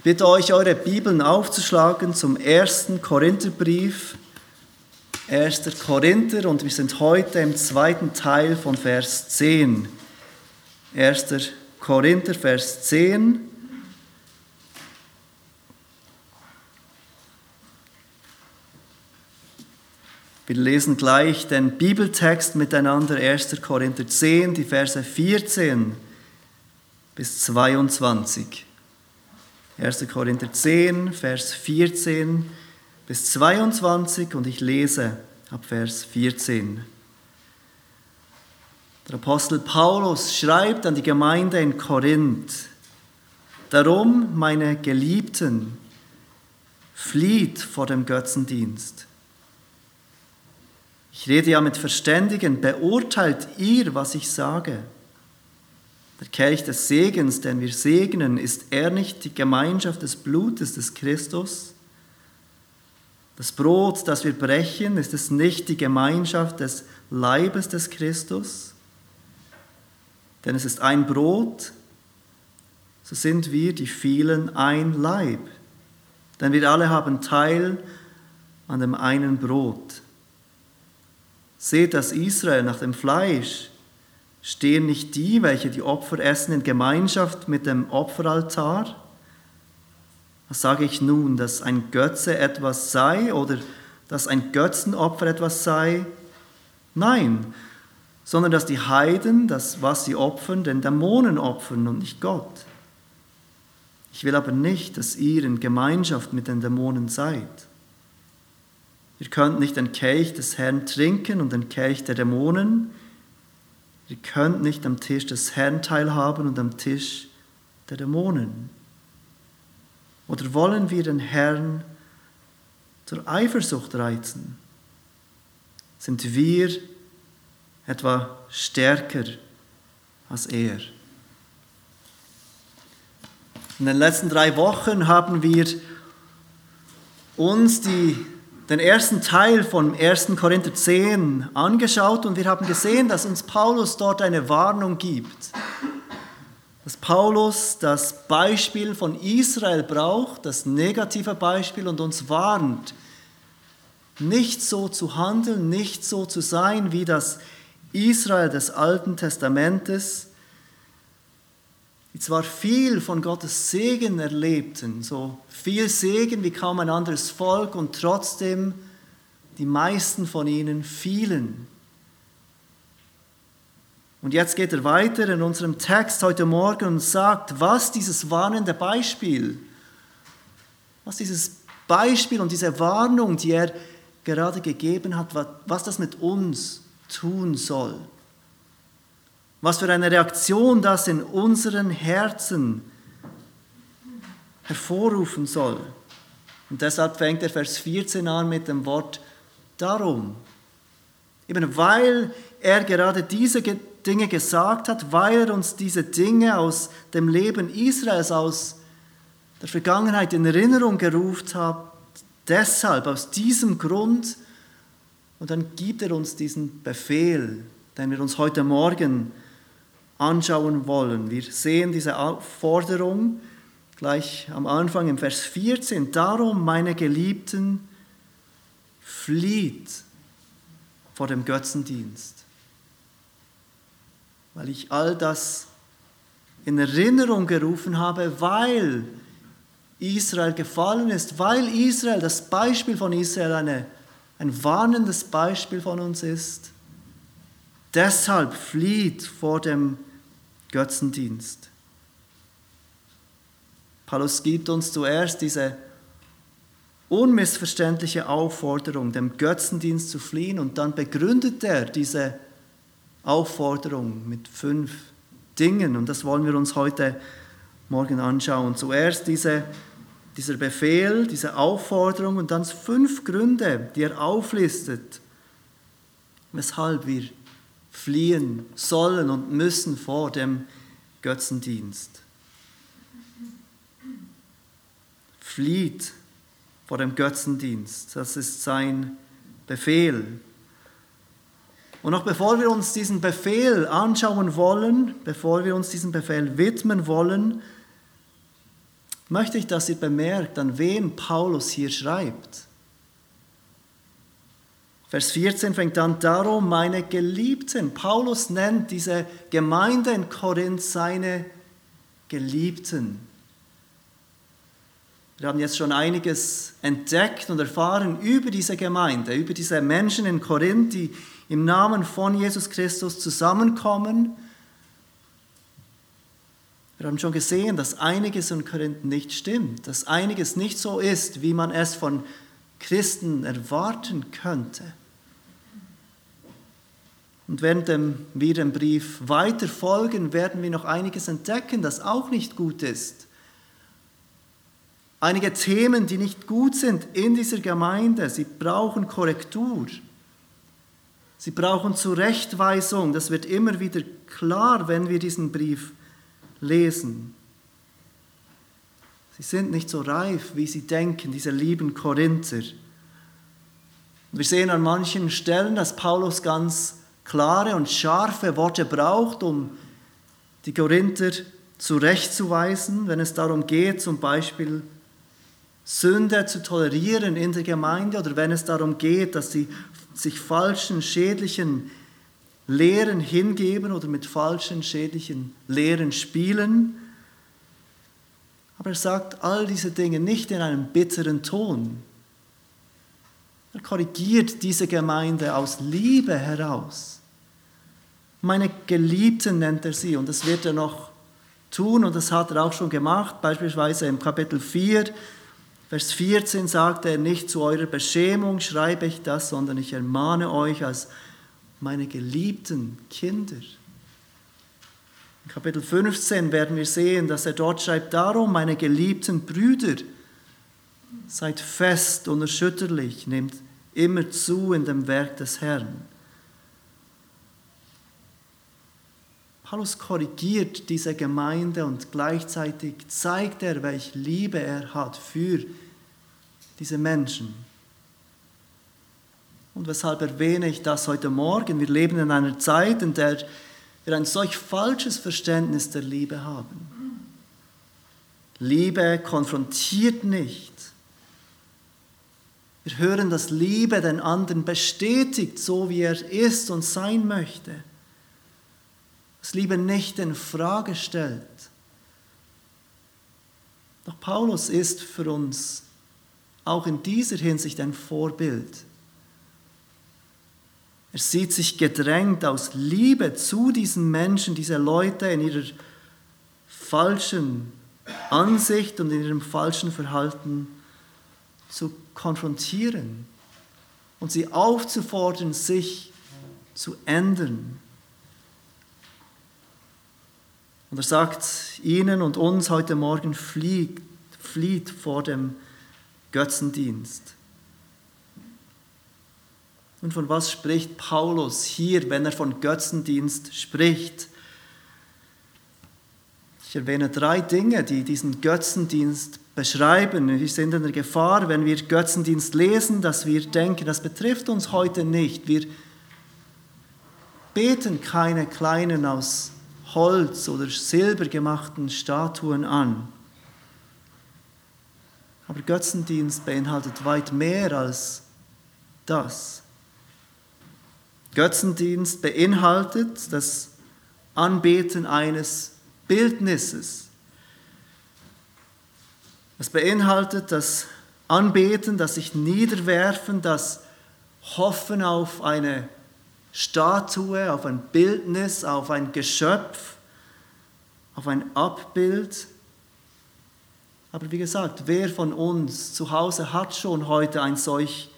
Ich bitte euch, eure Bibeln aufzuschlagen zum ersten Korintherbrief, 1. Korinther, und wir sind heute im zweiten Teil von Vers 10. 1. Korinther, Vers 10. Wir lesen gleich den Bibeltext miteinander, 1. Korinther 10, die Verse 14 bis 22. 1. Korinther 10, Vers 14 bis 22 und ich lese ab Vers 14. Der Apostel Paulus schreibt an die Gemeinde in Korinth, Darum, meine Geliebten, flieht vor dem Götzendienst. Ich rede ja mit Verständigen, beurteilt ihr, was ich sage. Der Kelch des Segens, den wir segnen, ist er nicht die Gemeinschaft des Blutes des Christus? Das Brot, das wir brechen, ist es nicht die Gemeinschaft des Leibes des Christus? Denn es ist ein Brot, so sind wir die vielen ein Leib. Denn wir alle haben Teil an dem einen Brot. Seht, dass Israel nach dem Fleisch Stehen nicht die, welche die Opfer essen, in Gemeinschaft mit dem Opferaltar? Was sage ich nun, dass ein Götze etwas sei oder dass ein Götzenopfer etwas sei? Nein, sondern dass die Heiden, das, was sie opfern, den Dämonen opfern und nicht Gott. Ich will aber nicht, dass ihr in Gemeinschaft mit den Dämonen seid. Ihr könnt nicht den Kelch des Herrn trinken und den Kelch der Dämonen. Ihr könnt nicht am Tisch des Herrn teilhaben und am Tisch der Dämonen. Oder wollen wir den Herrn zur Eifersucht reizen? Sind wir etwa stärker als er? In den letzten drei Wochen haben wir uns die den ersten Teil von 1. Korinther 10 angeschaut und wir haben gesehen, dass uns Paulus dort eine Warnung gibt. Dass Paulus das Beispiel von Israel braucht, das negative Beispiel und uns warnt, nicht so zu handeln, nicht so zu sein wie das Israel des Alten Testamentes, die zwar viel von Gottes Segen erlebten, so viel Segen wie kaum ein anderes Volk und trotzdem die meisten von ihnen fielen. Und jetzt geht er weiter in unserem Text heute Morgen und sagt, was dieses warnende Beispiel, was dieses Beispiel und diese Warnung, die er gerade gegeben hat, was das mit uns tun soll was für eine Reaktion das in unseren Herzen hervorrufen soll. Und deshalb fängt der Vers 14 an mit dem Wort darum. Eben weil er gerade diese Dinge gesagt hat, weil er uns diese Dinge aus dem Leben Israels, aus der Vergangenheit in Erinnerung gerufen hat, deshalb, aus diesem Grund, und dann gibt er uns diesen Befehl, den wir uns heute Morgen anschauen wollen. Wir sehen diese Aufforderung gleich am Anfang im Vers 14. Darum, meine Geliebten, flieht vor dem Götzendienst. Weil ich all das in Erinnerung gerufen habe, weil Israel gefallen ist, weil Israel, das Beispiel von Israel, eine, ein warnendes Beispiel von uns ist. Deshalb flieht vor dem Götzendienst. Paulus gibt uns zuerst diese unmissverständliche Aufforderung, dem Götzendienst zu fliehen und dann begründet er diese Aufforderung mit fünf Dingen und das wollen wir uns heute Morgen anschauen. Zuerst diese, dieser Befehl, diese Aufforderung und dann fünf Gründe, die er auflistet, weshalb wir fliehen sollen und müssen vor dem Götzendienst. Flieht vor dem Götzendienst. Das ist sein Befehl. Und noch bevor wir uns diesen Befehl anschauen wollen, bevor wir uns diesem Befehl widmen wollen, möchte ich, dass ihr bemerkt, an wen Paulus hier schreibt. Vers 14 fängt an, darum meine Geliebten. Paulus nennt diese Gemeinde in Korinth seine Geliebten. Wir haben jetzt schon einiges entdeckt und erfahren über diese Gemeinde, über diese Menschen in Korinth, die im Namen von Jesus Christus zusammenkommen. Wir haben schon gesehen, dass einiges in Korinth nicht stimmt, dass einiges nicht so ist, wie man es von Christen erwarten könnte. Und während wir dem Brief weiter folgen, werden wir noch einiges entdecken, das auch nicht gut ist. Einige Themen, die nicht gut sind in dieser Gemeinde, sie brauchen Korrektur. Sie brauchen Zurechtweisung. Das wird immer wieder klar, wenn wir diesen Brief lesen. Sie sind nicht so reif, wie sie denken, diese lieben Korinther. wir sehen an manchen Stellen, dass Paulus ganz klare und scharfe Worte braucht, um die Korinther zurechtzuweisen, wenn es darum geht, zum Beispiel Sünde zu tolerieren in der Gemeinde oder wenn es darum geht, dass sie sich falschen, schädlichen Lehren hingeben oder mit falschen, schädlichen Lehren spielen. Aber er sagt all diese Dinge nicht in einem bitteren Ton. Er korrigiert diese Gemeinde aus Liebe heraus. Meine Geliebten nennt er sie und das wird er noch tun und das hat er auch schon gemacht, beispielsweise im Kapitel 4, Vers 14 sagt er, nicht zu eurer Beschämung schreibe ich das, sondern ich ermahne euch als meine geliebten Kinder. In Kapitel 15 werden wir sehen, dass er dort schreibt, darum, meine geliebten Brüder, seid fest und erschütterlich, nehmt immer zu in dem Werk des Herrn. Paulus korrigiert diese Gemeinde und gleichzeitig zeigt er, welche Liebe er hat für diese Menschen. Und weshalb erwähne ich das heute Morgen? Wir leben in einer Zeit, in der wir ein solch falsches Verständnis der Liebe haben. Liebe konfrontiert nicht. Wir hören, dass Liebe den anderen bestätigt, so wie er ist und sein möchte das Liebe nicht in Frage stellt. Doch Paulus ist für uns auch in dieser Hinsicht ein Vorbild. Er sieht sich gedrängt aus Liebe zu diesen Menschen, diese Leute in ihrer falschen Ansicht und in ihrem falschen Verhalten zu konfrontieren und sie aufzufordern, sich zu ändern. Und er sagt ihnen und uns heute Morgen, flieht, flieht vor dem Götzendienst. Und von was spricht Paulus hier, wenn er von Götzendienst spricht? Ich erwähne drei Dinge, die diesen Götzendienst beschreiben. Wir sind in der Gefahr, wenn wir Götzendienst lesen, dass wir denken, das betrifft uns heute nicht. Wir beten keine Kleinen aus Holz oder Silber gemachten Statuen an. Aber Götzendienst beinhaltet weit mehr als das. Götzendienst beinhaltet das Anbeten eines Bildnisses. Es beinhaltet das Anbeten, das sich niederwerfen, das Hoffen auf eine Statue, auf ein Bildnis, auf ein Geschöpf, auf ein Abbild. Aber wie gesagt, wer von uns zu Hause hat schon heute einen solch,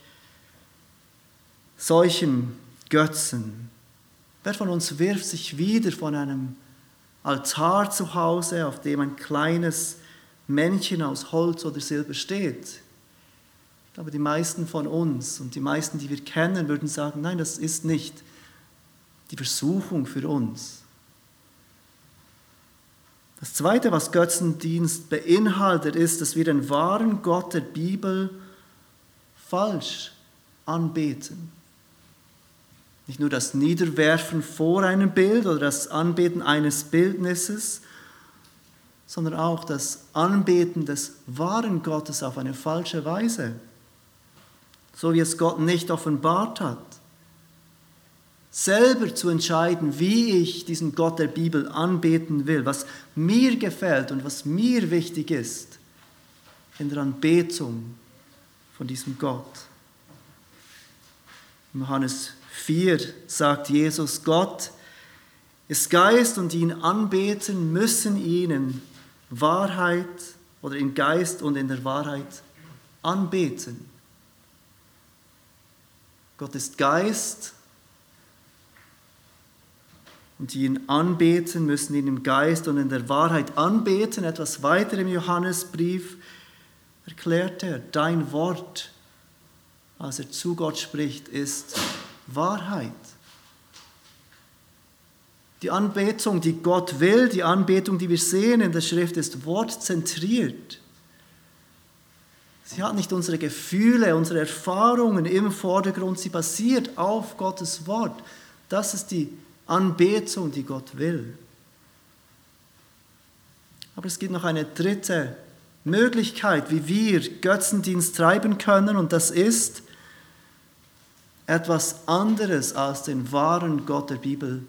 solchen Götzen? Wer von uns wirft sich wieder von einem Altar zu Hause, auf dem ein kleines Männchen aus Holz oder Silber steht? Aber die meisten von uns und die meisten, die wir kennen, würden sagen, nein, das ist nicht die Versuchung für uns. Das Zweite, was Götzendienst beinhaltet, ist, dass wir den wahren Gott der Bibel falsch anbeten. Nicht nur das Niederwerfen vor einem Bild oder das Anbeten eines Bildnisses, sondern auch das Anbeten des wahren Gottes auf eine falsche Weise, so wie es Gott nicht offenbart hat. Selber zu entscheiden, wie ich diesen Gott der Bibel anbeten will, was mir gefällt und was mir wichtig ist in der Anbetung von diesem Gott. In Johannes 4 sagt Jesus, Gott ist Geist und ihn anbeten, müssen ihn in Wahrheit oder in Geist und in der Wahrheit anbeten. Gott ist Geist und die ihn anbeten, müssen ihn im Geist und in der Wahrheit anbeten. Etwas weiter im Johannesbrief erklärt er, dein Wort, als er zu Gott spricht, ist Wahrheit. Die Anbetung, die Gott will, die Anbetung, die wir sehen in der Schrift, ist wortzentriert. Sie hat nicht unsere Gefühle, unsere Erfahrungen im Vordergrund, sie basiert auf Gottes Wort. Das ist die Anbetung, die Gott will. Aber es gibt noch eine dritte Möglichkeit, wie wir Götzendienst treiben können, und das ist etwas anderes als den wahren Gott der Bibel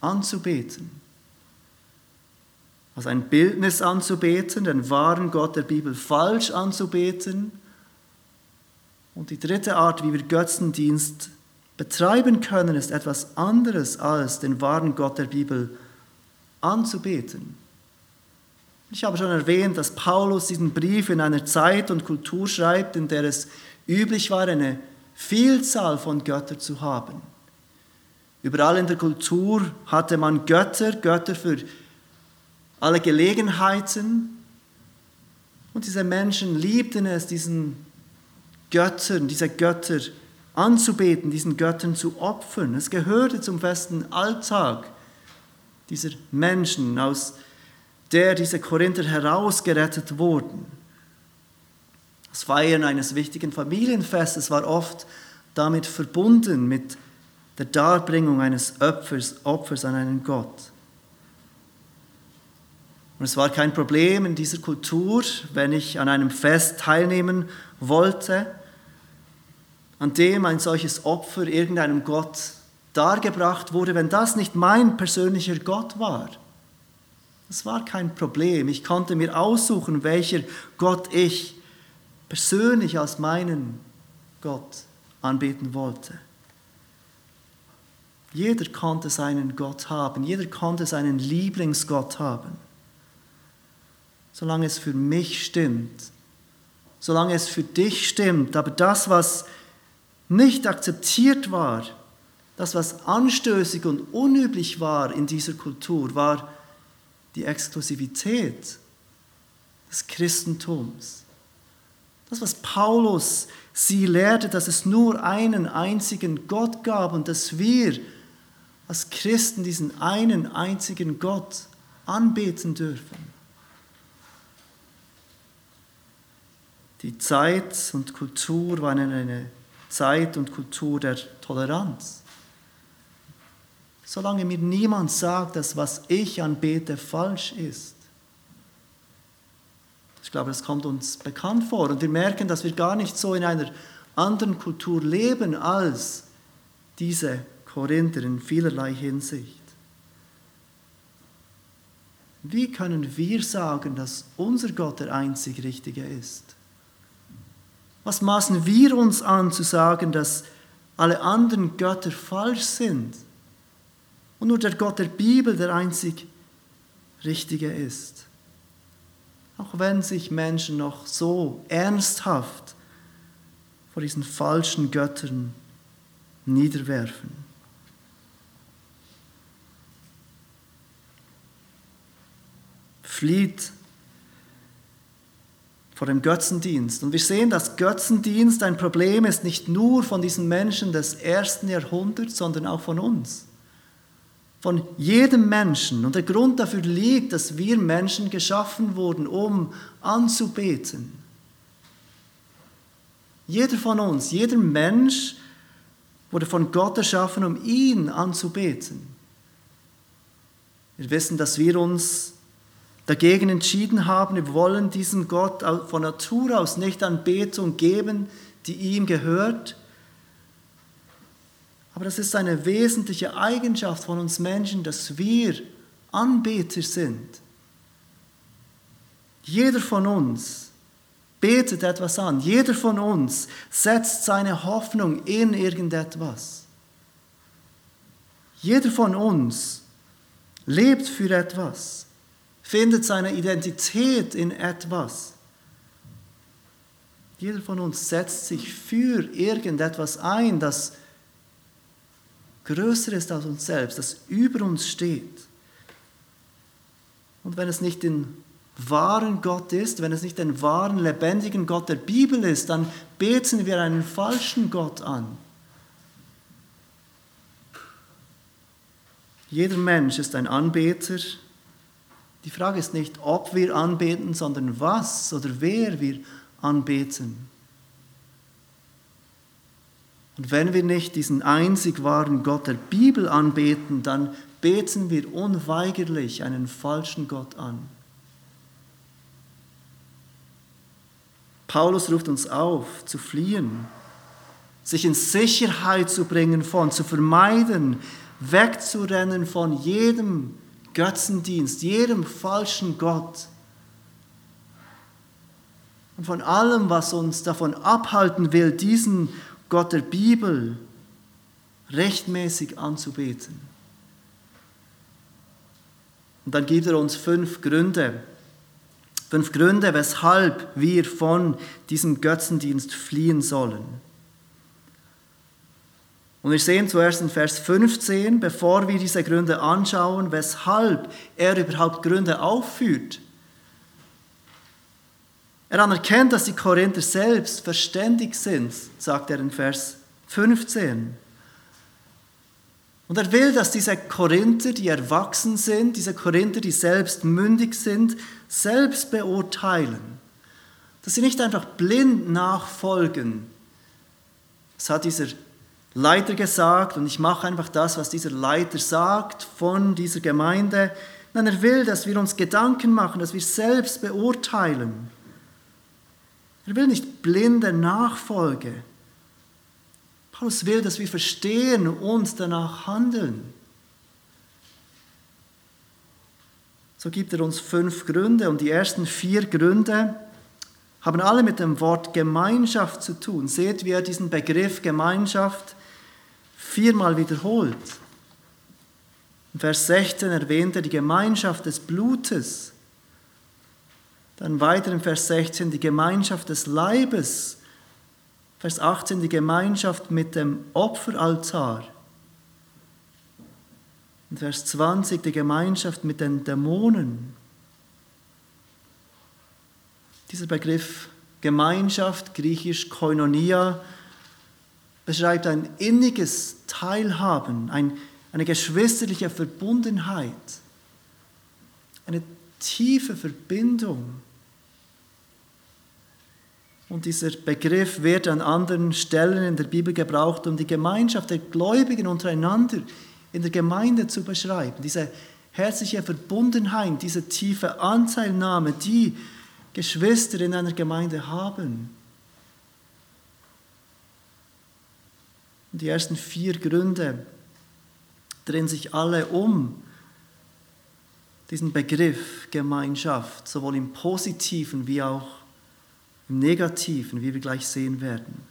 anzubeten. Als ein Bildnis anzubeten, den wahren Gott der Bibel falsch anzubeten. Und die dritte Art, wie wir Götzendienst betreiben können, ist etwas anderes als den wahren Gott der Bibel anzubeten. Ich habe schon erwähnt, dass Paulus diesen Brief in einer Zeit und Kultur schreibt, in der es üblich war, eine Vielzahl von Göttern zu haben. Überall in der Kultur hatte man Götter, Götter für alle Gelegenheiten. Und diese Menschen liebten es, diesen Göttern, diese Götter anzubeten, diesen Göttern zu opfern. Es gehörte zum festen Alltag dieser Menschen, aus der diese Korinther herausgerettet wurden. Das Feiern eines wichtigen Familienfestes war oft damit verbunden mit der Darbringung eines Opfers, Opfers an einen Gott. Und es war kein Problem in dieser Kultur, wenn ich an einem Fest teilnehmen wollte, an dem ein solches Opfer irgendeinem Gott dargebracht wurde, wenn das nicht mein persönlicher Gott war. Das war kein Problem. Ich konnte mir aussuchen, welcher Gott ich persönlich als meinen Gott anbeten wollte. Jeder konnte seinen Gott haben, jeder konnte seinen Lieblingsgott haben. Solange es für mich stimmt, solange es für dich stimmt, aber das, was nicht akzeptiert war, das, was anstößig und unüblich war in dieser Kultur, war die Exklusivität des Christentums. Das, was Paulus sie lehrte, dass es nur einen einzigen Gott gab und dass wir als Christen diesen einen einzigen Gott anbeten dürfen. Die Zeit und Kultur waren eine Zeit und Kultur der Toleranz. Solange mir niemand sagt, dass was ich anbete falsch ist. Ich glaube, das kommt uns bekannt vor. Und wir merken, dass wir gar nicht so in einer anderen Kultur leben als diese Korinther in vielerlei Hinsicht. Wie können wir sagen, dass unser Gott der einzig Richtige ist? Was maßen wir uns an zu sagen, dass alle anderen Götter falsch sind und nur der Gott der Bibel der einzig Richtige ist? Auch wenn sich Menschen noch so ernsthaft vor diesen falschen Göttern niederwerfen. flieht vor dem Götzendienst. Und wir sehen, dass Götzendienst ein Problem ist, nicht nur von diesen Menschen des ersten Jahrhunderts, sondern auch von uns. Von jedem Menschen. Und der Grund dafür liegt, dass wir Menschen geschaffen wurden, um anzubeten. Jeder von uns, jeder Mensch wurde von Gott erschaffen, um ihn anzubeten. Wir wissen, dass wir uns dagegen entschieden haben, wir wollen diesem Gott von Natur aus nicht Anbetung geben, die ihm gehört. Aber das ist eine wesentliche Eigenschaft von uns Menschen, dass wir Anbeter sind. Jeder von uns betet etwas an. Jeder von uns setzt seine Hoffnung in irgendetwas. Jeder von uns lebt für etwas, findet seine Identität in etwas. Jeder von uns setzt sich für irgendetwas ein, das größer ist als uns selbst, das über uns steht. Und wenn es nicht den wahren Gott ist, wenn es nicht den wahren, lebendigen Gott der Bibel ist, dann beten wir einen falschen Gott an. Jeder Mensch ist ein Anbeter. Die Frage ist nicht, ob wir anbeten, sondern was oder wer wir anbeten. Und wenn wir nicht diesen einzig wahren Gott der Bibel anbeten, dann beten wir unweigerlich einen falschen Gott an. Paulus ruft uns auf, zu fliehen, sich in Sicherheit zu bringen von, zu vermeiden, wegzurennen von jedem Götzendienst, jedem falschen Gott und von allem, was uns davon abhalten will, diesen Gott der Bibel rechtmäßig anzubeten. Und dann gibt er uns fünf Gründe, fünf Gründe, weshalb wir von diesem Götzendienst fliehen sollen. Und wir sehen zuerst in Vers 15, bevor wir diese Gründe anschauen, weshalb er überhaupt Gründe aufführt. Er anerkennt, dass die Korinther selbst verständig sind, sagt er in Vers 15. Und er will, dass diese Korinther, die erwachsen sind, diese Korinther, die selbst mündig sind, selbst beurteilen. Dass sie nicht einfach blind nachfolgen. Das hat dieser Leiter gesagt und ich mache einfach das, was dieser Leiter sagt von dieser Gemeinde. Nein, er will, dass wir uns Gedanken machen, dass wir selbst beurteilen. Er will nicht blinde Nachfolge. Paulus will, dass wir verstehen und danach handeln. So gibt er uns fünf Gründe und die ersten vier Gründe haben alle mit dem Wort Gemeinschaft zu tun. Seht, wie er diesen Begriff Gemeinschaft viermal wiederholt. In Vers 16 erwähnt er die Gemeinschaft des Blutes. Dann weiter in Vers 16 die Gemeinschaft des Leibes. Vers 18 die Gemeinschaft mit dem Opferaltar. In Vers 20 die Gemeinschaft mit den Dämonen. Dieser Begriff Gemeinschaft, griechisch Koinonia, beschreibt ein inniges Teilhaben, ein, eine geschwisterliche Verbundenheit, eine tiefe Verbindung. Und dieser Begriff wird an anderen Stellen in der Bibel gebraucht, um die Gemeinschaft der Gläubigen untereinander in der Gemeinde zu beschreiben. Diese herzliche Verbundenheit, diese tiefe Anteilnahme, die Geschwister in einer Gemeinde haben. Die ersten vier Gründe drehen sich alle um diesen Begriff Gemeinschaft, sowohl im positiven wie auch im negativen, wie wir gleich sehen werden.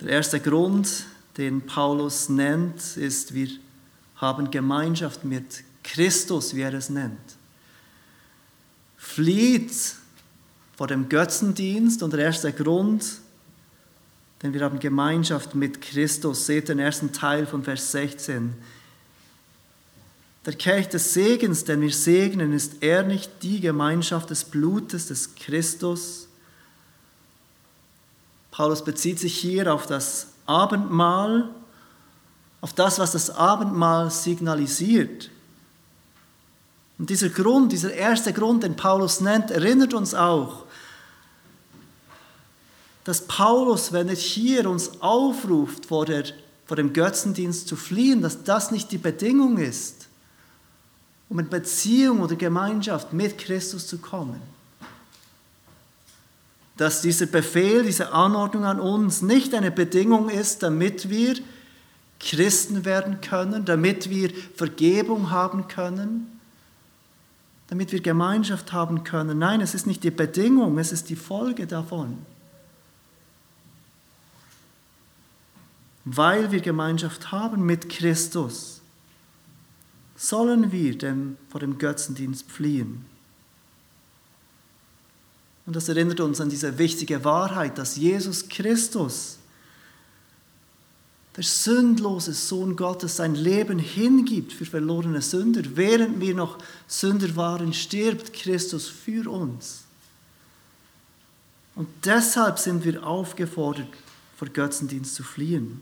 Der erste Grund, den Paulus nennt, ist, wir haben Gemeinschaft mit Christus, wie er es nennt. Flieht vor dem Götzendienst und der erste Grund, denn wir haben Gemeinschaft mit Christus. Seht den ersten Teil von Vers 16. Der Kelch des Segens, den wir segnen, ist er nicht die Gemeinschaft des Blutes des Christus? Paulus bezieht sich hier auf das Abendmahl, auf das, was das Abendmahl signalisiert. Und dieser Grund, dieser erste Grund, den Paulus nennt, erinnert uns auch dass Paulus, wenn er hier uns aufruft, vor, der, vor dem Götzendienst zu fliehen, dass das nicht die Bedingung ist. um in Beziehung oder Gemeinschaft mit Christus zu kommen. Dass dieser Befehl, diese Anordnung an uns nicht eine Bedingung ist, damit wir Christen werden können, damit wir Vergebung haben können, damit wir Gemeinschaft haben können. Nein, es ist nicht die Bedingung, es ist die Folge davon. Weil wir Gemeinschaft haben mit Christus, sollen wir dem, vor dem Götzendienst fliehen. Und das erinnert uns an diese wichtige Wahrheit, dass Jesus Christus, der sündlose Sohn Gottes, sein Leben hingibt für verlorene Sünder. Während wir noch Sünder waren, stirbt Christus für uns. Und deshalb sind wir aufgefordert, vor Götzendienst zu fliehen.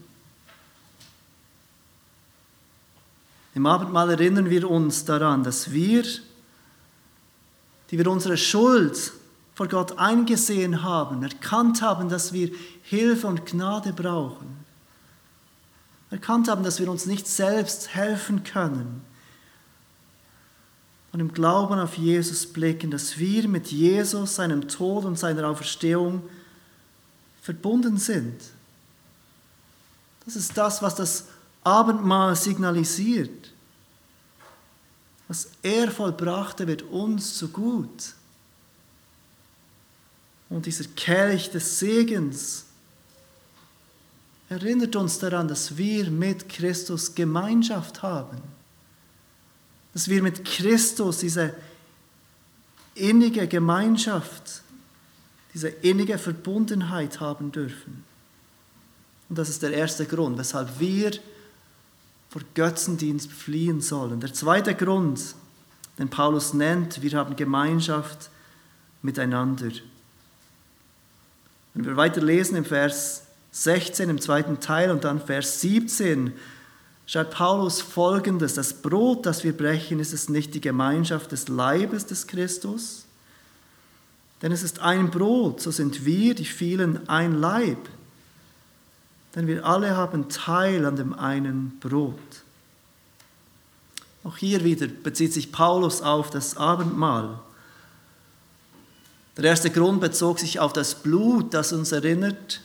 Im Abendmahl erinnern wir uns daran, dass wir, die wir unsere Schuld vor Gott eingesehen haben, erkannt haben, dass wir Hilfe und Gnade brauchen, erkannt haben, dass wir uns nicht selbst helfen können und im Glauben auf Jesus blicken, dass wir mit Jesus, seinem Tod und seiner Auferstehung verbunden sind. Das ist das, was das Abendmahl signalisiert. Was er vollbrachte, wird uns zu gut. Und dieser Kelch des Segens erinnert uns daran, dass wir mit Christus Gemeinschaft haben. Dass wir mit Christus diese innige Gemeinschaft, diese innige Verbundenheit haben dürfen. Und das ist der erste Grund, weshalb wir vor Götzendienst fliehen sollen. Der zweite Grund, den Paulus nennt, wir haben Gemeinschaft miteinander. Wenn wir weiter lesen im Vers 16 im zweiten Teil und dann Vers 17, schreibt Paulus folgendes, das Brot, das wir brechen, ist es nicht die Gemeinschaft des Leibes des Christus, denn es ist ein Brot, so sind wir, die vielen, ein Leib, denn wir alle haben Teil an dem einen Brot. Auch hier wieder bezieht sich Paulus auf das Abendmahl. Der erste Grund bezog sich auf das Blut, das uns erinnert,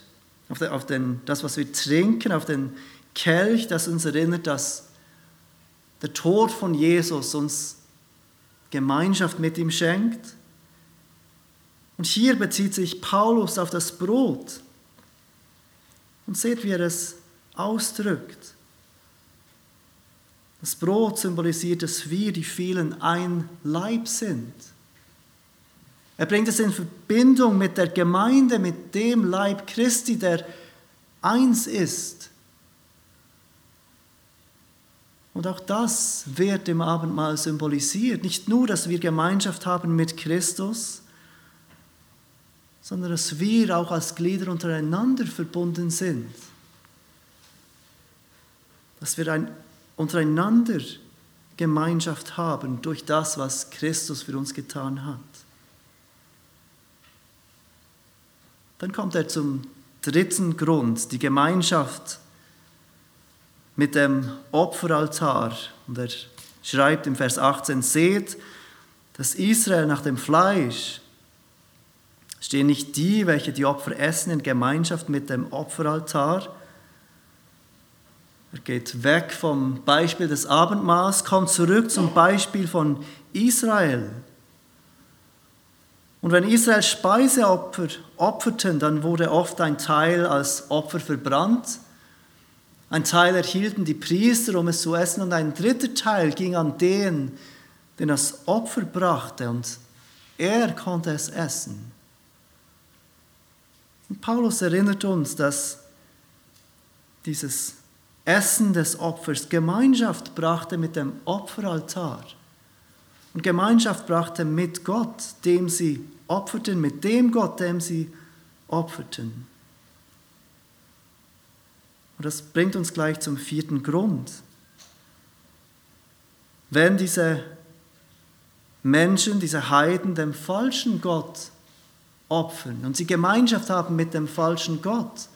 auf, den, das, was wir trinken, auf den Kelch, das uns erinnert, dass der Tod von Jesus uns Gemeinschaft mit ihm schenkt. Und hier bezieht sich Paulus auf das Brot. Und seht, wie er es ausdrückt. Das Brot symbolisiert, dass wir, die vielen, ein Leib sind. Er bringt es in Verbindung mit der Gemeinde, mit dem Leib Christi, der eins ist. Und auch das wird im Abendmahl symbolisiert. Nicht nur, dass wir Gemeinschaft haben mit Christus, sondern dass wir auch als Glieder untereinander verbunden sind. Dass wir ein, untereinander Gemeinschaft haben durch das, was Christus für uns getan hat. Dann kommt er zum dritten Grund, die Gemeinschaft mit dem Opferaltar. Und er schreibt im Vers 18, seht, dass Israel nach dem Fleisch stehen nicht die, welche die Opfer essen, in Gemeinschaft mit dem Opferaltar. Er geht weg vom Beispiel des Abendmahls, kommt zurück zum Beispiel von Israel. Und wenn Israel Speiseopfer opferten, dann wurde oft ein Teil als Opfer verbrannt. Ein Teil erhielten die Priester, um es zu essen, und ein dritter Teil ging an den, den das Opfer brachte, und er konnte es essen. Und Paulus erinnert uns, dass dieses Essen des Opfers Gemeinschaft brachte mit dem Opferaltar und Gemeinschaft brachte mit Gott, dem sie opferten, mit dem Gott, dem sie opferten. Und das bringt uns gleich zum vierten Grund. Wenn diese Menschen, diese Heiden dem falschen Gott opfern und sie Gemeinschaft haben mit dem falschen Gott,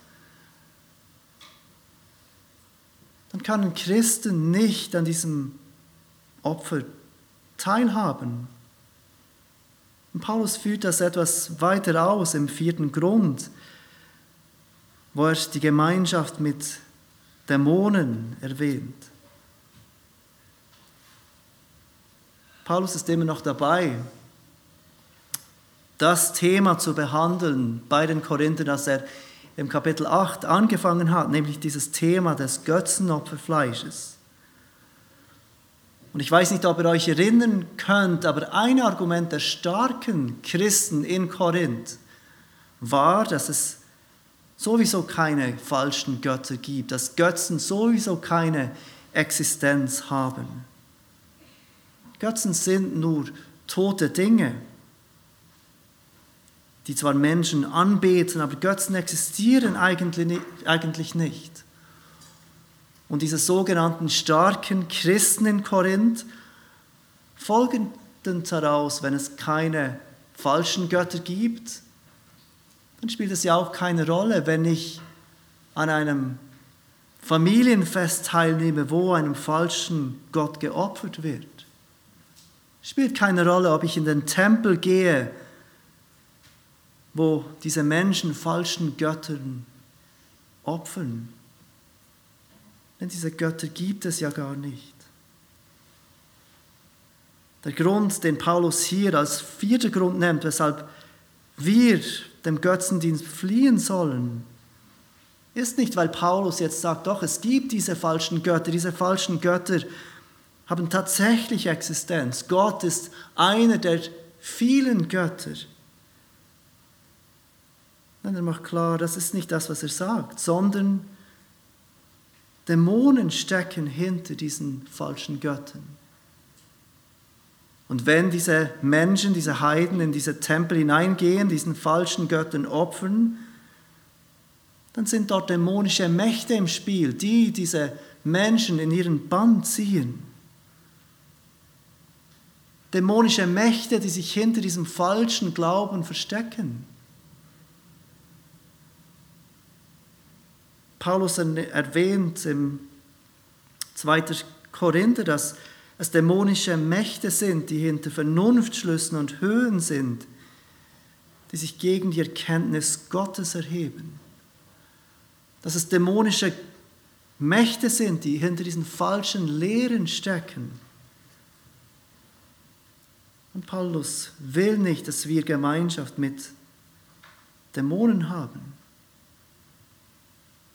dann können Christen nicht an diesem Opfer teilhaben. Und Paulus führt das etwas weiter aus im vierten Grund, wo er die Gemeinschaft mit Dämonen erwähnt. Paulus ist immer noch dabei, das Thema zu behandeln bei den Korinthern, das er im Kapitel 8 angefangen hat, nämlich dieses Thema des Götzenopferfleisches. Und ich weiß nicht, ob ihr euch erinnern könnt, aber ein Argument der starken Christen in Korinth war, dass es sowieso keine falschen Götter gibt, dass Götzen sowieso keine Existenz haben. Götzen sind nur tote Dinge, die zwar Menschen anbeten, aber Götzen existieren eigentlich nicht. Und diese sogenannten starken Christen in Korinth folgen daraus, wenn es keine falschen Götter gibt, dann spielt es ja auch keine Rolle, wenn ich an einem Familienfest teilnehme, wo einem falschen Gott geopfert wird. Spielt keine Rolle, ob ich in den Tempel gehe, wo diese Menschen falschen Göttern opfern. Denn diese Götter gibt es ja gar nicht. Der Grund, den Paulus hier als vierter Grund nennt, weshalb wir dem Götzendienst fliehen sollen, ist nicht, weil Paulus jetzt sagt, doch, es gibt diese falschen Götter, diese falschen Götter haben tatsächlich Existenz. Gott ist einer der vielen Götter. Nein, er macht klar, das ist nicht das, was er sagt, sondern Dämonen stecken hinter diesen falschen Göttern. Und wenn diese Menschen, diese Heiden in diese Tempel hineingehen, diesen falschen Göttern opfern, dann sind dort dämonische Mächte im Spiel, die diese Menschen in ihren Bann ziehen. Dämonische Mächte, die sich hinter diesem falschen Glauben verstecken. Paulus erwähnt im 2. Korinther, dass es dämonische Mächte sind, die hinter Vernunftschlüssen und Höhen sind, die sich gegen die Erkenntnis Gottes erheben. Dass es dämonische Mächte sind, die hinter diesen falschen Lehren stecken. Und Paulus will nicht, dass wir Gemeinschaft mit Dämonen haben.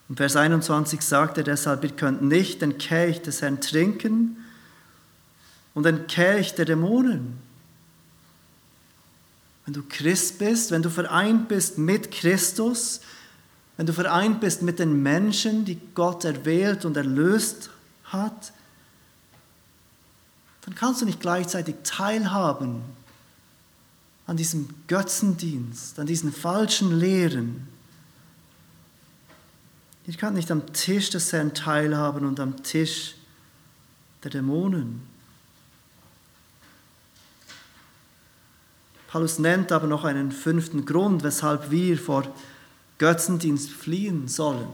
In Vers 21 sagt er deshalb, ihr könnt nicht den Kelch des Herrn trinken und den Kelch der Dämonen. Wenn du Christ bist, wenn du vereint bist mit Christus, wenn du vereint bist mit den Menschen, die Gott erwählt und erlöst hat, dann kannst du nicht gleichzeitig teilhaben an diesem Götzendienst, an diesen falschen Lehren. Ich kann nicht am Tisch des Herrn teilhaben und am Tisch der Dämonen. Paulus nennt aber noch einen fünften Grund, weshalb wir vor Götzendienst fliehen sollen.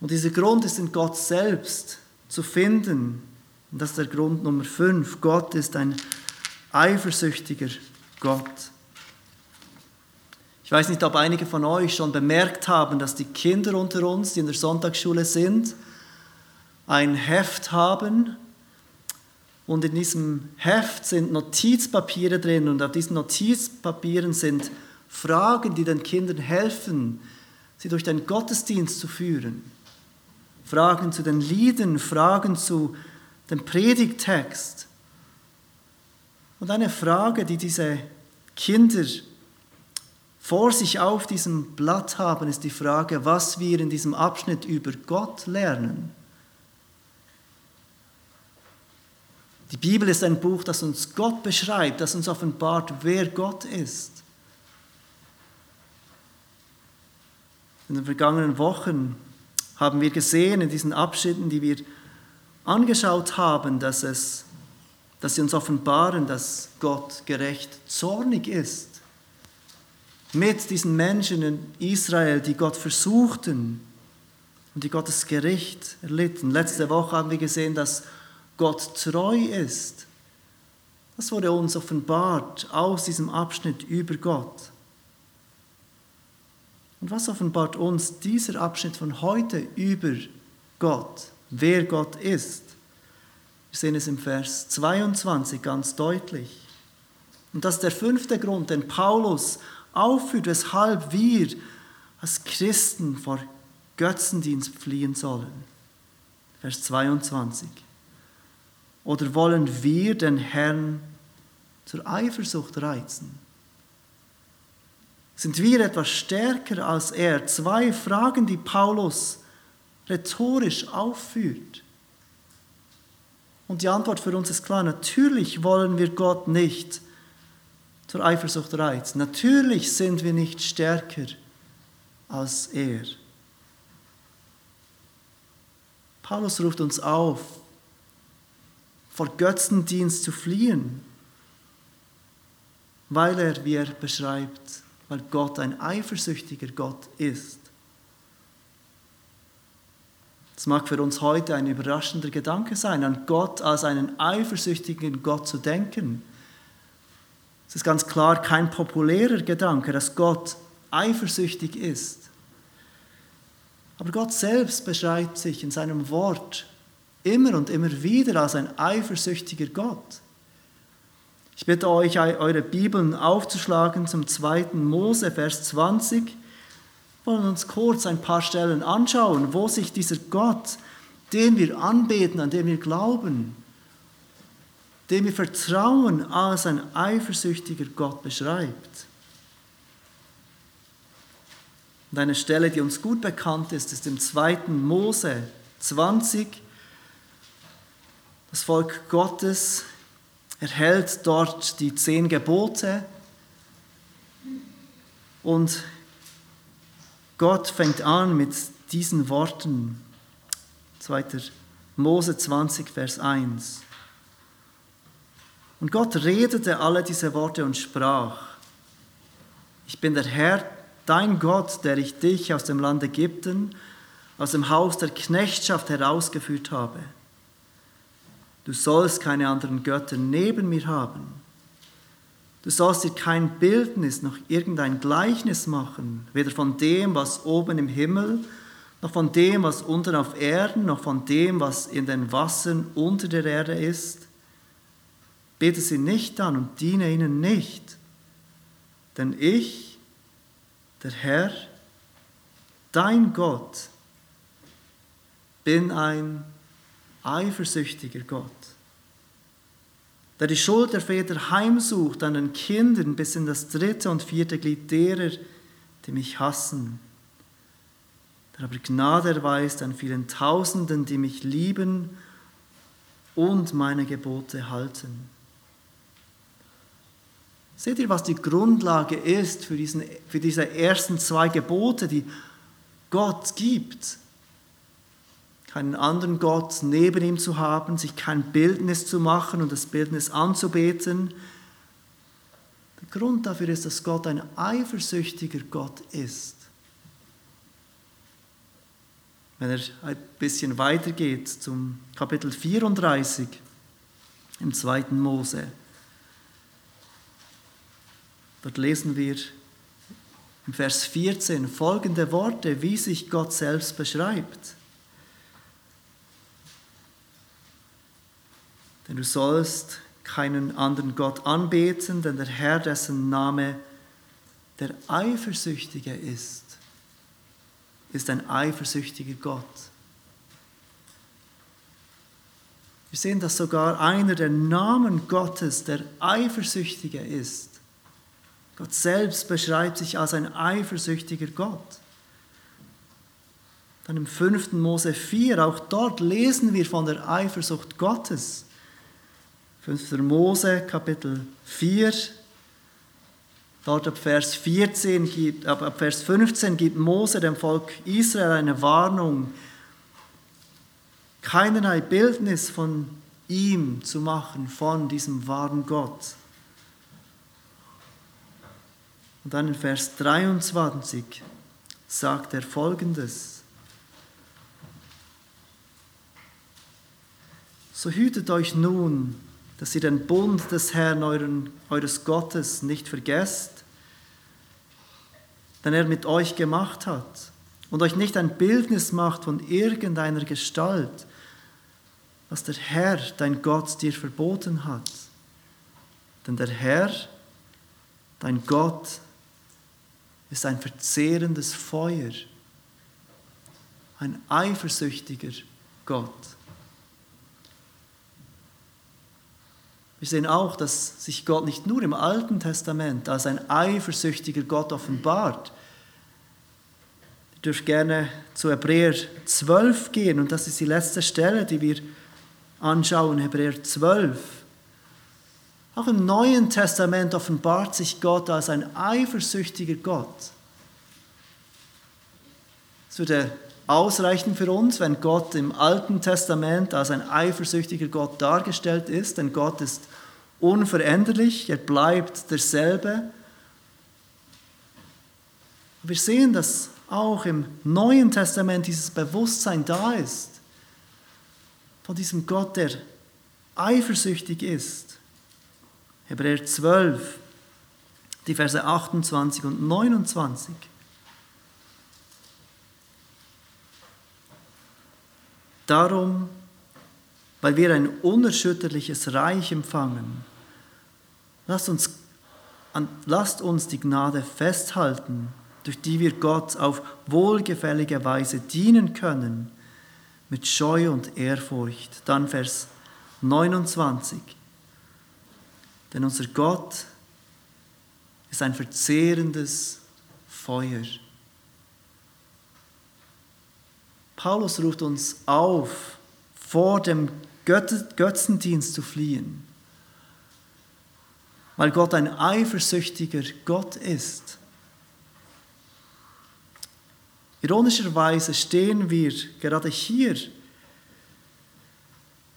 Und dieser Grund ist in Gott selbst zu finden. Und das ist der Grund Nummer fünf. Gott ist ein eifersüchtiger Gott. Ich weiß nicht, ob einige von euch schon bemerkt haben, dass die Kinder unter uns, die in der Sonntagsschule sind, ein Heft haben. Und in diesem Heft sind Notizpapiere drin und auf diesen Notizpapieren sind Fragen, die den Kindern helfen, sie durch den Gottesdienst zu führen. Fragen zu den Liedern, Fragen zu dem Predigtext. Und eine Frage, die diese Kinder vor sich auf diesem Blatt haben, ist die Frage, was wir in diesem Abschnitt über Gott lernen. Die Bibel ist ein Buch, das uns Gott beschreibt, das uns offenbart, wer Gott ist. In den vergangenen Wochen haben wir gesehen, in diesen Abschnitten, die wir angeschaut haben, dass, es, dass sie uns offenbaren, dass Gott gerecht zornig ist mit diesen Menschen in Israel, die Gott versuchten und die Gottes Gericht erlitten. Letzte Woche haben wir gesehen, dass Gott treu ist. Das wurde uns offenbart aus diesem Abschnitt über Gott. Und was offenbart uns dieser Abschnitt von heute über Gott, wer Gott ist? Wir sehen es im Vers 22 ganz deutlich. Und das ist der fünfte Grund, den Paulus aufführt, weshalb wir als Christen vor Götzendienst fliehen sollen. Vers 22. Oder wollen wir den Herrn zur Eifersucht reizen? Sind wir etwas stärker als er? Zwei Fragen, die Paulus rhetorisch aufführt. Und die Antwort für uns ist klar, natürlich wollen wir Gott nicht zur Eifersucht reizen. Natürlich sind wir nicht stärker als er. Paulus ruft uns auf, vor Götzendienst zu fliehen, weil er, wie er beschreibt, weil Gott ein eifersüchtiger Gott ist. Es mag für uns heute ein überraschender Gedanke sein, an Gott als einen eifersüchtigen Gott zu denken. Es ist ganz klar kein populärer Gedanke, dass Gott eifersüchtig ist. Aber Gott selbst beschreibt sich in seinem Wort immer und immer wieder als ein eifersüchtiger Gott. Ich bitte euch, eure Bibeln aufzuschlagen zum 2. Mose, Vers 20. Wir wollen uns kurz ein paar Stellen anschauen, wo sich dieser Gott, den wir anbeten, an den wir glauben, dem wir vertrauen, als ein eifersüchtiger Gott beschreibt. Und eine Stelle, die uns gut bekannt ist, ist im 2. Mose 20. Das Volk Gottes erhält dort die zehn Gebote und Gott fängt an mit diesen Worten. 2. Mose 20, Vers 1. Und Gott redete alle diese Worte und sprach, ich bin der Herr, dein Gott, der ich dich aus dem Land Ägypten, aus dem Haus der Knechtschaft herausgeführt habe. Du sollst keine anderen Götter neben mir haben. Du sollst dir kein Bildnis noch irgendein Gleichnis machen, weder von dem, was oben im Himmel, noch von dem, was unten auf Erden, noch von dem, was in den Wassern unter der Erde ist. Bete sie nicht an und diene ihnen nicht, denn ich, der Herr, dein Gott, bin ein eifersüchtiger Gott, der die Schuld der Väter heimsucht an den Kindern bis in das dritte und vierte Glied derer, die mich hassen, der aber Gnade erweist an vielen Tausenden, die mich lieben und meine Gebote halten. Seht ihr, was die Grundlage ist für, diesen, für diese ersten zwei Gebote, die Gott gibt? keinen anderen Gott neben ihm zu haben, sich kein Bildnis zu machen und das Bildnis anzubeten. Der Grund dafür ist, dass Gott ein eifersüchtiger Gott ist. Wenn er ein bisschen weitergeht zum Kapitel 34 im zweiten Mose, dort lesen wir im Vers 14 folgende Worte, wie sich Gott selbst beschreibt. Denn du sollst keinen anderen Gott anbeten, denn der Herr, dessen Name der Eifersüchtige ist, ist ein eifersüchtiger Gott. Wir sehen, dass sogar einer der Namen Gottes der Eifersüchtige ist. Gott selbst beschreibt sich als ein eifersüchtiger Gott. Dann im 5. Mose 4, auch dort lesen wir von der Eifersucht Gottes. 5. Mose, Kapitel 4. Dort ab Vers, 14 gibt, ab Vers 15 gibt Mose dem Volk Israel eine Warnung, keinerlei Bildnis von ihm zu machen, von diesem wahren Gott. Und dann in Vers 23 sagt er folgendes. So hütet euch nun, dass ihr den Bund des Herrn euren, eures Gottes nicht vergesst, den er mit euch gemacht hat, und euch nicht ein Bildnis macht von irgendeiner Gestalt, was der Herr, dein Gott, dir verboten hat. Denn der Herr, dein Gott, ist ein verzehrendes Feuer, ein eifersüchtiger Gott. Wir sehen auch, dass sich Gott nicht nur im Alten Testament als ein eifersüchtiger Gott offenbart. Ihr dürft gerne zu Hebräer 12 gehen und das ist die letzte Stelle, die wir anschauen, Hebräer 12. Auch im Neuen Testament offenbart sich Gott als ein eifersüchtiger Gott. Es würde ausreichen für uns, wenn Gott im Alten Testament als ein eifersüchtiger Gott dargestellt ist, denn Gott ist unveränderlich, er bleibt derselbe. Wir sehen, dass auch im Neuen Testament dieses Bewusstsein da ist, von diesem Gott, der eifersüchtig ist. Hebräer 12, die Verse 28 und 29. Darum, weil wir ein unerschütterliches Reich empfangen, lasst uns, lasst uns die Gnade festhalten, durch die wir Gott auf wohlgefällige Weise dienen können, mit Scheu und Ehrfurcht. Dann Vers 29. Denn unser Gott ist ein verzehrendes Feuer. Paulus ruft uns auf, vor dem Götzendienst zu fliehen, weil Gott ein eifersüchtiger Gott ist. Ironischerweise stehen wir gerade hier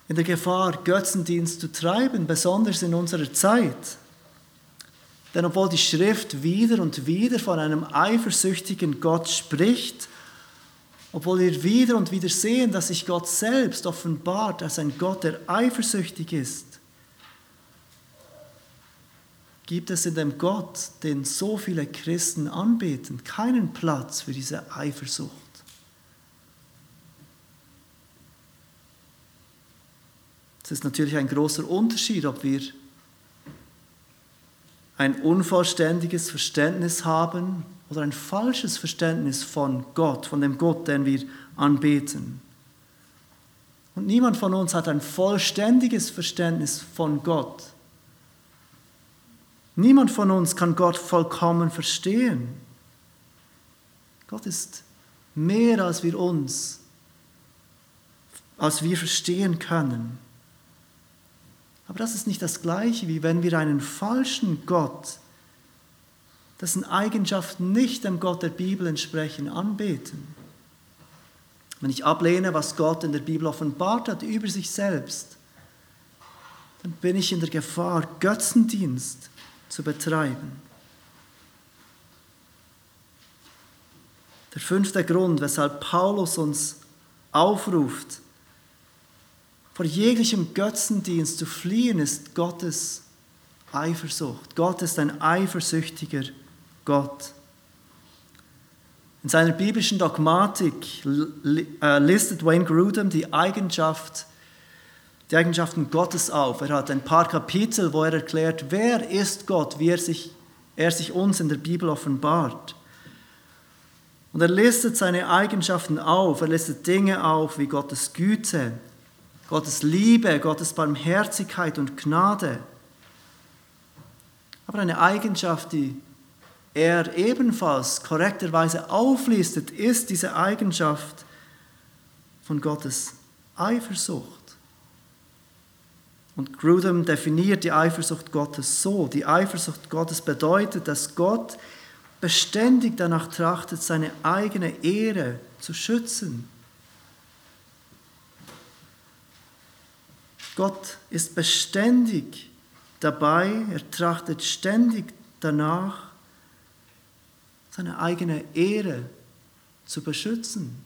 in der Gefahr, Götzendienst zu treiben, besonders in unserer Zeit. Denn obwohl die Schrift wieder und wieder von einem eifersüchtigen Gott spricht, obwohl wir wieder und wieder sehen, dass sich Gott selbst offenbart als ein Gott, der eifersüchtig ist, gibt es in dem Gott, den so viele Christen anbeten, keinen Platz für diese Eifersucht. Es ist natürlich ein großer Unterschied, ob wir ein unvollständiges Verständnis haben oder ein falsches Verständnis von Gott, von dem Gott, den wir anbeten. Und niemand von uns hat ein vollständiges Verständnis von Gott. Niemand von uns kann Gott vollkommen verstehen. Gott ist mehr als wir uns, als wir verstehen können. Aber das ist nicht das gleiche, wie wenn wir einen falschen Gott dessen Eigenschaften nicht dem Gott der Bibel entsprechen, anbeten. Wenn ich ablehne, was Gott in der Bibel offenbart hat über sich selbst, dann bin ich in der Gefahr, Götzendienst zu betreiben. Der fünfte Grund, weshalb Paulus uns aufruft, vor jeglichem Götzendienst zu fliehen, ist Gottes Eifersucht. Gott ist ein eifersüchtiger Gott. In seiner biblischen Dogmatik äh, listet Wayne Grudem die, Eigenschaft, die Eigenschaften Gottes auf. Er hat ein paar Kapitel, wo er erklärt, wer ist Gott, wie er sich, er sich uns in der Bibel offenbart. Und er listet seine Eigenschaften auf. Er listet Dinge auf wie Gottes Güte, Gottes Liebe, Gottes Barmherzigkeit und Gnade. Aber eine Eigenschaft, die er ebenfalls korrekterweise auflistet, ist diese Eigenschaft von Gottes Eifersucht. Und Grudem definiert die Eifersucht Gottes so. Die Eifersucht Gottes bedeutet, dass Gott beständig danach trachtet, seine eigene Ehre zu schützen. Gott ist beständig dabei, er trachtet ständig danach, seine eigene Ehre zu beschützen.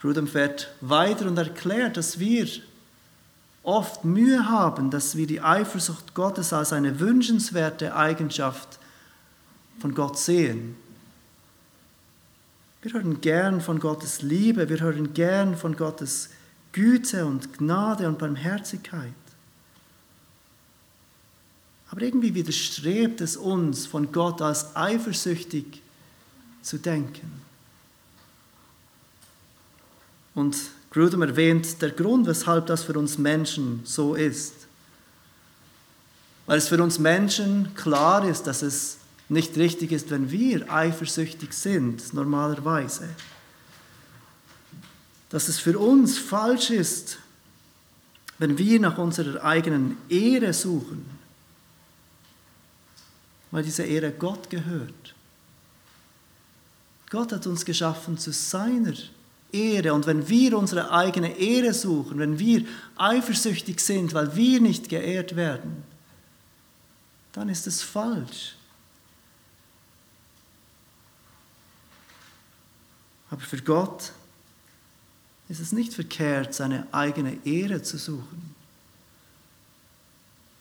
Grudem fährt weiter und erklärt, dass wir oft Mühe haben, dass wir die Eifersucht Gottes als eine wünschenswerte Eigenschaft von Gott sehen. Wir hören gern von Gottes Liebe, wir hören gern von Gottes Güte und Gnade und Barmherzigkeit. Aber irgendwie widerstrebt es uns, von Gott als eifersüchtig zu denken. Und Grudem erwähnt der Grund, weshalb das für uns Menschen so ist. Weil es für uns Menschen klar ist, dass es nicht richtig ist, wenn wir eifersüchtig sind, normalerweise. Dass es für uns falsch ist, wenn wir nach unserer eigenen Ehre suchen, weil diese Ehre Gott gehört. Gott hat uns geschaffen zu seiner Ehre. Und wenn wir unsere eigene Ehre suchen, wenn wir eifersüchtig sind, weil wir nicht geehrt werden, dann ist es falsch. Aber für Gott ist es nicht verkehrt, seine eigene Ehre zu suchen.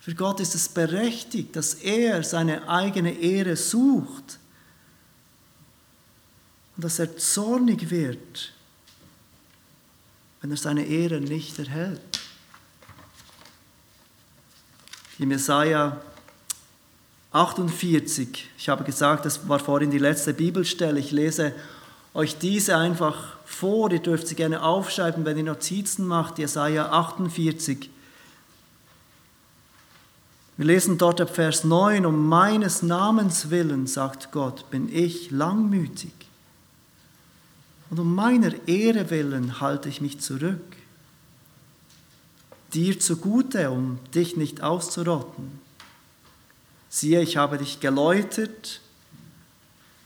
Für Gott ist es berechtigt, dass er seine eigene Ehre sucht und dass er zornig wird, wenn er seine Ehre nicht erhält. Im Jesaja 48, ich habe gesagt, das war vorhin die letzte Bibelstelle, ich lese euch diese einfach vor. Ihr dürft sie gerne aufschreiben, wenn ihr Notizen macht. Jesaja 48. Wir lesen dort ab Vers 9, um meines Namens willen, sagt Gott, bin ich langmütig. Und um meiner Ehre willen halte ich mich zurück. Dir zugute, um dich nicht auszurotten. Siehe, ich habe dich geläutert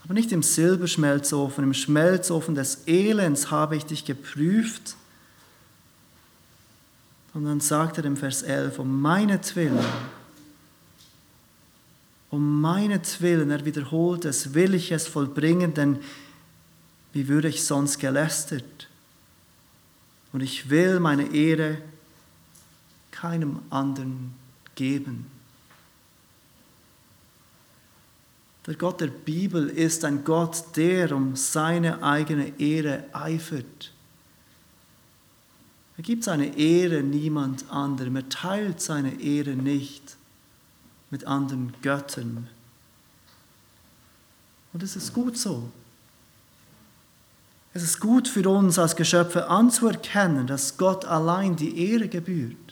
aber nicht im Silberschmelzofen, im Schmelzofen des Elends habe ich dich geprüft. Und dann sagt er im Vers 11, um meinetwillen, um meinetwillen, er wiederholt es, will ich es vollbringen, denn wie würde ich sonst gelästert? Und ich will meine Ehre keinem anderen geben. Der Gott der Bibel ist ein Gott, der um seine eigene Ehre eifert. Er gibt seine Ehre niemand anderem. Er teilt seine Ehre nicht mit anderen Göttern. Und es ist gut so. Es ist gut für uns als Geschöpfe anzuerkennen, dass Gott allein die Ehre gebührt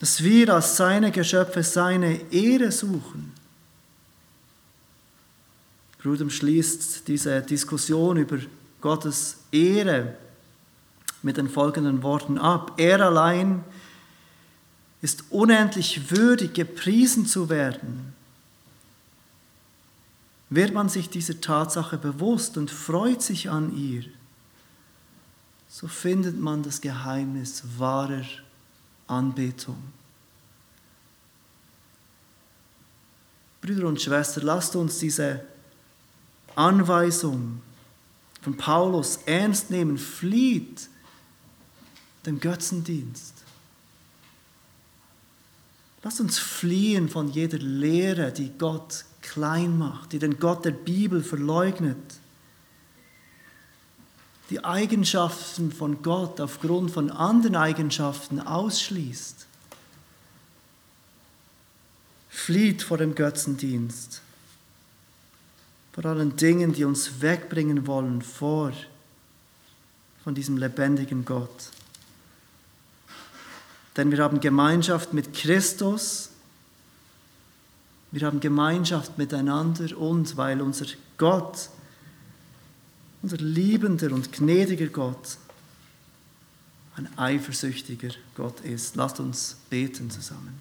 dass wir als seine Geschöpfe seine Ehre suchen. Grudem schließt diese Diskussion über Gottes Ehre mit den folgenden Worten ab. Er allein ist unendlich würdig, gepriesen zu werden. Wird man sich dieser Tatsache bewusst und freut sich an ihr, so findet man das Geheimnis wahrer Anbetung. Brüder und Schwestern, lasst uns diese Anweisung von Paulus ernst nehmen. Flieht dem Götzendienst. Lasst uns fliehen von jeder Lehre, die Gott klein macht, die den Gott der Bibel verleugnet die Eigenschaften von Gott aufgrund von anderen Eigenschaften ausschließt. Flieht vor dem Götzendienst, vor allen Dingen, die uns wegbringen wollen vor von diesem lebendigen Gott. Denn wir haben Gemeinschaft mit Christus, wir haben Gemeinschaft miteinander und weil unser Gott unser liebender und gnädiger Gott ein eifersüchtiger Gott ist. Lasst uns beten zusammen.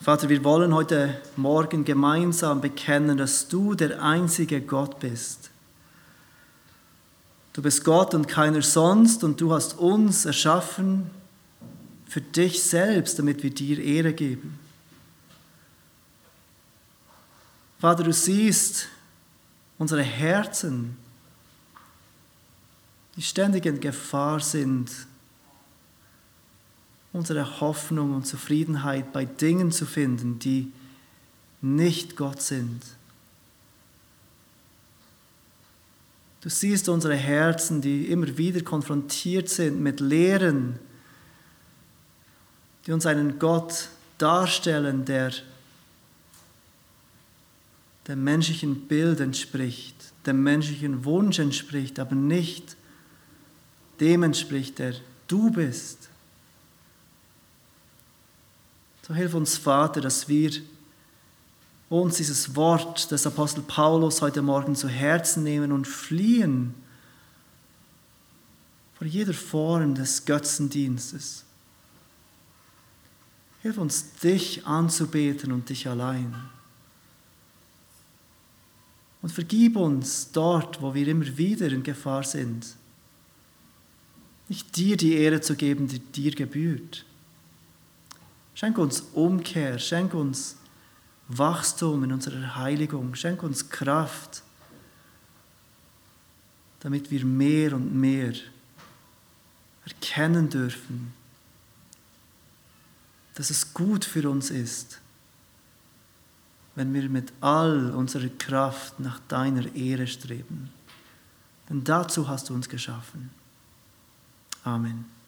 Vater, wir wollen heute Morgen gemeinsam bekennen, dass du der einzige Gott bist. Du bist Gott und keiner sonst und du hast uns erschaffen für dich selbst, damit wir dir Ehre geben. Vater, du siehst unsere Herzen, die ständig in Gefahr sind, unsere Hoffnung und Zufriedenheit bei Dingen zu finden, die nicht Gott sind. Du siehst unsere Herzen, die immer wieder konfrontiert sind mit Lehren, die uns einen Gott darstellen, der dem menschlichen Bild entspricht, dem menschlichen Wunsch entspricht, aber nicht dem entspricht, der du bist. So hilf uns, Vater, dass wir uns dieses Wort des Apostel Paulus heute Morgen zu Herzen nehmen und fliehen vor jeder Form des Götzendienstes. Hilf uns, dich anzubeten und dich allein. Und vergib uns dort, wo wir immer wieder in Gefahr sind, nicht dir die Ehre zu geben, die dir gebührt. Schenk uns Umkehr, schenk uns Wachstum in unserer Heiligung, schenk uns Kraft, damit wir mehr und mehr erkennen dürfen, dass es gut für uns ist, wenn wir mit all unserer Kraft nach deiner Ehre streben. Denn dazu hast du uns geschaffen. Amen.